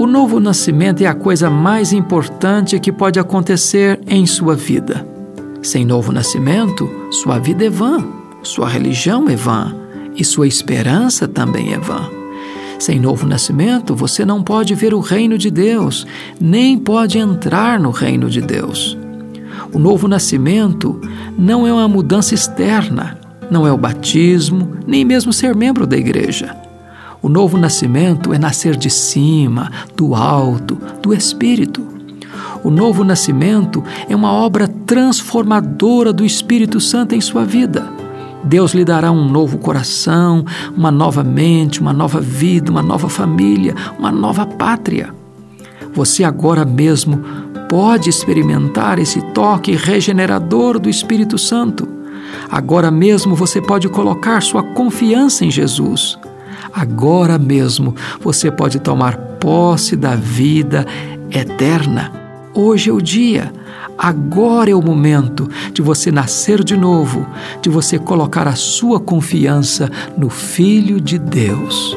O novo nascimento é a coisa mais importante que pode acontecer em sua vida. Sem novo nascimento, sua vida é vã, sua religião é vã e sua esperança também é vã. Sem novo nascimento, você não pode ver o reino de Deus, nem pode entrar no reino de Deus. O novo nascimento não é uma mudança externa, não é o batismo, nem mesmo ser membro da igreja. O novo nascimento é nascer de cima, do alto, do Espírito. O novo nascimento é uma obra transformadora do Espírito Santo em sua vida. Deus lhe dará um novo coração, uma nova mente, uma nova vida, uma nova família, uma nova pátria. Você agora mesmo pode experimentar esse toque regenerador do Espírito Santo. Agora mesmo você pode colocar sua confiança em Jesus. Agora mesmo você pode tomar posse da vida eterna. Hoje é o dia, agora é o momento de você nascer de novo, de você colocar a sua confiança no Filho de Deus.